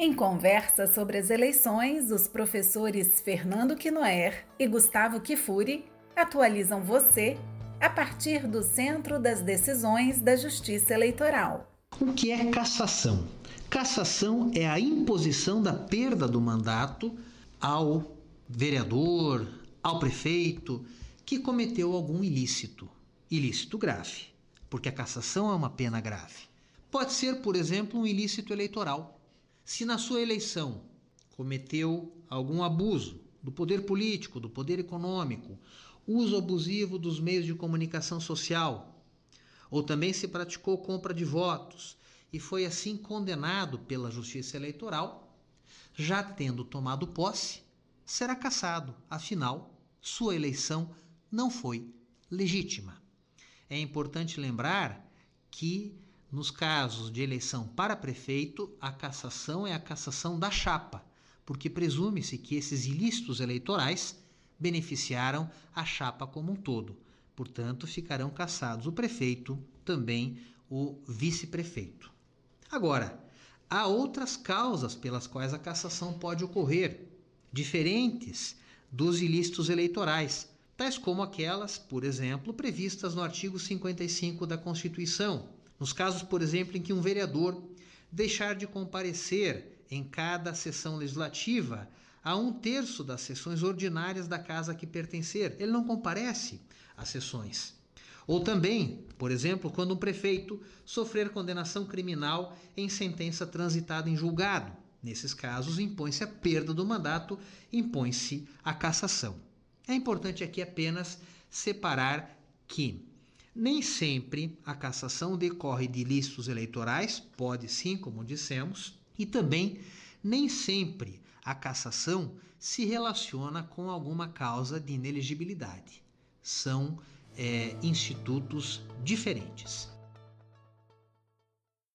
Em conversa sobre as eleições, os professores Fernando Quinoer e Gustavo Kifuri atualizam você a partir do centro das decisões da Justiça Eleitoral. O que é cassação? Cassação é a imposição da perda do mandato ao vereador, ao prefeito que cometeu algum ilícito, ilícito grave, porque a cassação é uma pena grave. Pode ser, por exemplo, um ilícito eleitoral se na sua eleição cometeu algum abuso do poder político, do poder econômico, uso abusivo dos meios de comunicação social, ou também se praticou compra de votos e foi assim condenado pela Justiça Eleitoral, já tendo tomado posse, será cassado, afinal, sua eleição não foi legítima. É importante lembrar que nos casos de eleição para prefeito, a cassação é a cassação da chapa, porque presume-se que esses ilícitos eleitorais beneficiaram a chapa como um todo. Portanto, ficarão cassados o prefeito, também o vice-prefeito. Agora, há outras causas pelas quais a cassação pode ocorrer, diferentes dos ilícitos eleitorais, tais como aquelas, por exemplo, previstas no artigo 55 da Constituição, nos casos, por exemplo, em que um vereador deixar de comparecer em cada sessão legislativa a um terço das sessões ordinárias da casa a que pertencer, ele não comparece às sessões. Ou também, por exemplo, quando um prefeito sofrer condenação criminal em sentença transitada em julgado. Nesses casos, impõe-se a perda do mandato, impõe-se a cassação. É importante aqui apenas separar que nem sempre a cassação decorre de ilícitos eleitorais, pode sim, como dissemos, e também nem sempre a cassação se relaciona com alguma causa de inelegibilidade. São é, institutos diferentes.